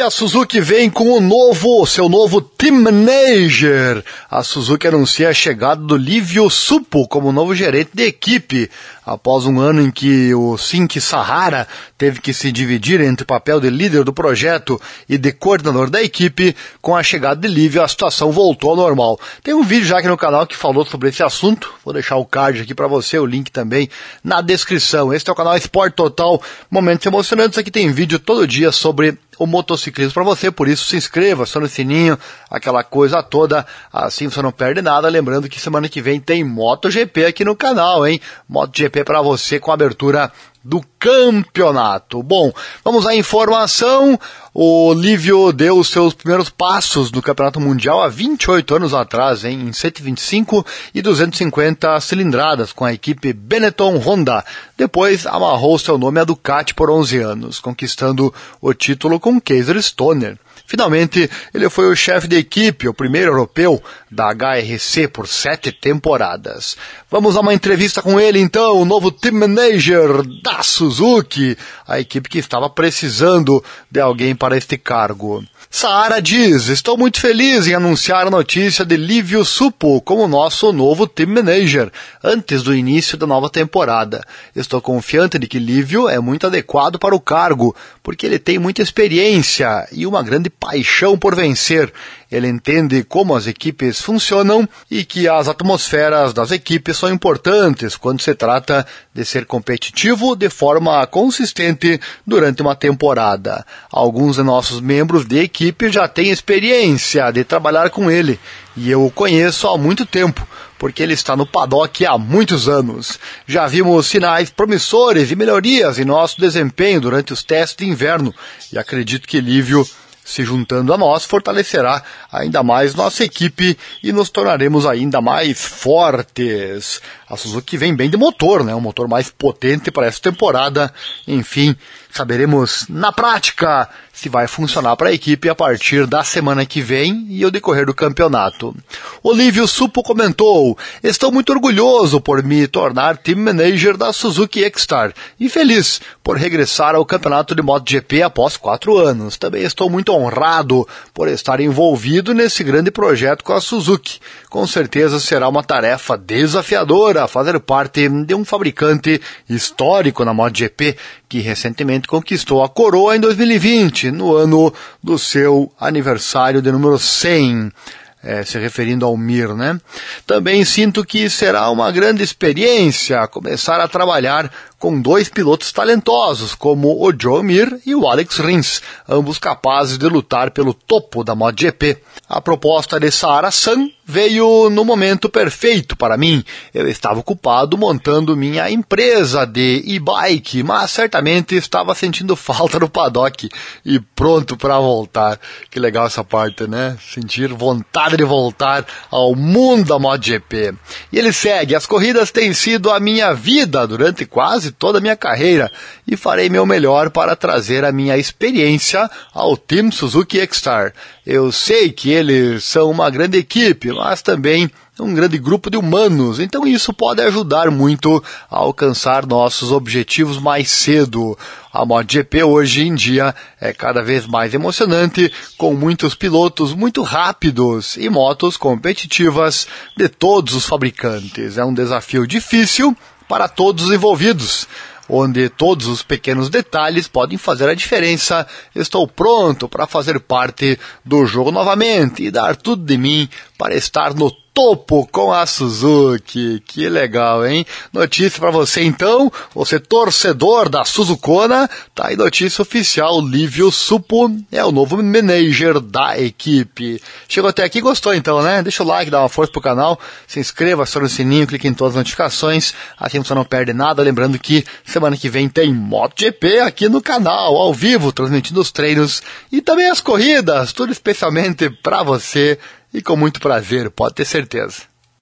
E a Suzuki vem com o novo, seu novo Team Manager. A Suzuki anuncia a chegada do Livio Supo como novo gerente de equipe. Após um ano em que o Sink Sahara teve que se dividir entre o papel de líder do projeto e de coordenador da equipe, com a chegada de Livio a situação voltou ao normal. Tem um vídeo já aqui no canal que falou sobre esse assunto. Vou deixar o card aqui para você, o link também na descrição. Este é o canal Esporte Total. Momentos emocionantes. Aqui tem vídeo todo dia sobre o motociclismo para você, por isso se inscreva, acione o sininho, aquela coisa toda, assim você não perde nada. Lembrando que semana que vem tem MotoGP aqui no canal, hein? MotoGP para você com abertura do campeonato. Bom, vamos à informação. O Lívio deu seus primeiros passos no Campeonato Mundial há 28 anos atrás, hein, em 125 e 250 cilindradas com a equipe Benetton Honda. Depois amarrou seu nome a Ducati por 11 anos, conquistando o título com Kaiser Stoner. Finalmente, ele foi o chefe de equipe, o primeiro europeu da HRC por sete temporadas. Vamos a uma entrevista com ele então, o novo team manager da Suzuki, a equipe que estava precisando de alguém para este cargo. Saara diz: Estou muito feliz em anunciar a notícia de Lívio Supo como nosso novo team manager, antes do início da nova temporada. Estou confiante de que Lívio é muito adequado para o cargo, porque ele tem muita experiência e uma grande paixão por vencer. Ele entende como as equipes funcionam e que as atmosferas das equipes são importantes quando se trata de ser competitivo de forma consistente durante uma temporada. Alguns de nossos membros de equipe já têm experiência de trabalhar com ele e eu o conheço há muito tempo porque ele está no paddock há muitos anos. Já vimos sinais promissores e melhorias em nosso desempenho durante os testes de inverno e acredito que Lívio se juntando a nós, fortalecerá ainda mais nossa equipe e nos tornaremos ainda mais fortes. A Suzuki vem bem de motor, né? Um motor mais potente para essa temporada. Enfim, saberemos na prática se vai funcionar para a equipe a partir da semana que vem e o decorrer do campeonato. Olívio Supo comentou: Estou muito orgulhoso por me tornar team manager da Suzuki X-Star e feliz por regressar ao campeonato de MotoGP após quatro anos. Também estou muito honrado por estar envolvido nesse grande projeto com a Suzuki. Com certeza será uma tarefa desafiadora fazer parte de um fabricante histórico na MotoGP que recentemente conquistou a coroa em 2020, no ano do seu aniversário de número 100 é, se referindo ao Mir, né? Também sinto que será uma grande experiência começar a trabalhar com dois pilotos talentosos, como o Joe Mir e o Alex Rins, ambos capazes de lutar pelo topo da MotoGP. A proposta de Sahara San veio no momento perfeito para mim. Eu estava ocupado montando minha empresa de e-bike, mas certamente estava sentindo falta no paddock e pronto para voltar. Que legal essa parte, né? Sentir vontade de voltar ao mundo da MotoGP. E ele segue: as corridas têm sido a minha vida durante quase quase toda a minha carreira e farei meu melhor para trazer a minha experiência ao Team Suzuki X-Star. Eu sei que eles são uma grande equipe, mas também um grande grupo de humanos, então isso pode ajudar muito a alcançar nossos objetivos mais cedo. A MotoGP hoje em dia é cada vez mais emocionante, com muitos pilotos muito rápidos e motos competitivas de todos os fabricantes. É um desafio difícil, para todos os envolvidos, onde todos os pequenos detalhes podem fazer a diferença. Estou pronto para fazer parte do jogo novamente e dar tudo de mim para estar no topo com a Suzuki. Que legal, hein? Notícia para você então, você torcedor da Suzukona, tá aí notícia oficial, Lívio Supo é o novo manager da equipe. Chegou até aqui, gostou então, né? Deixa o like, dá uma força pro canal, se inscreva, acione o sininho, clique em todas as notificações, assim você não perde nada. Lembrando que semana que vem tem MotoGP aqui no canal, ao vivo, transmitindo os treinos e também as corridas, tudo especialmente para você e com muito prazer, pode ter certeza.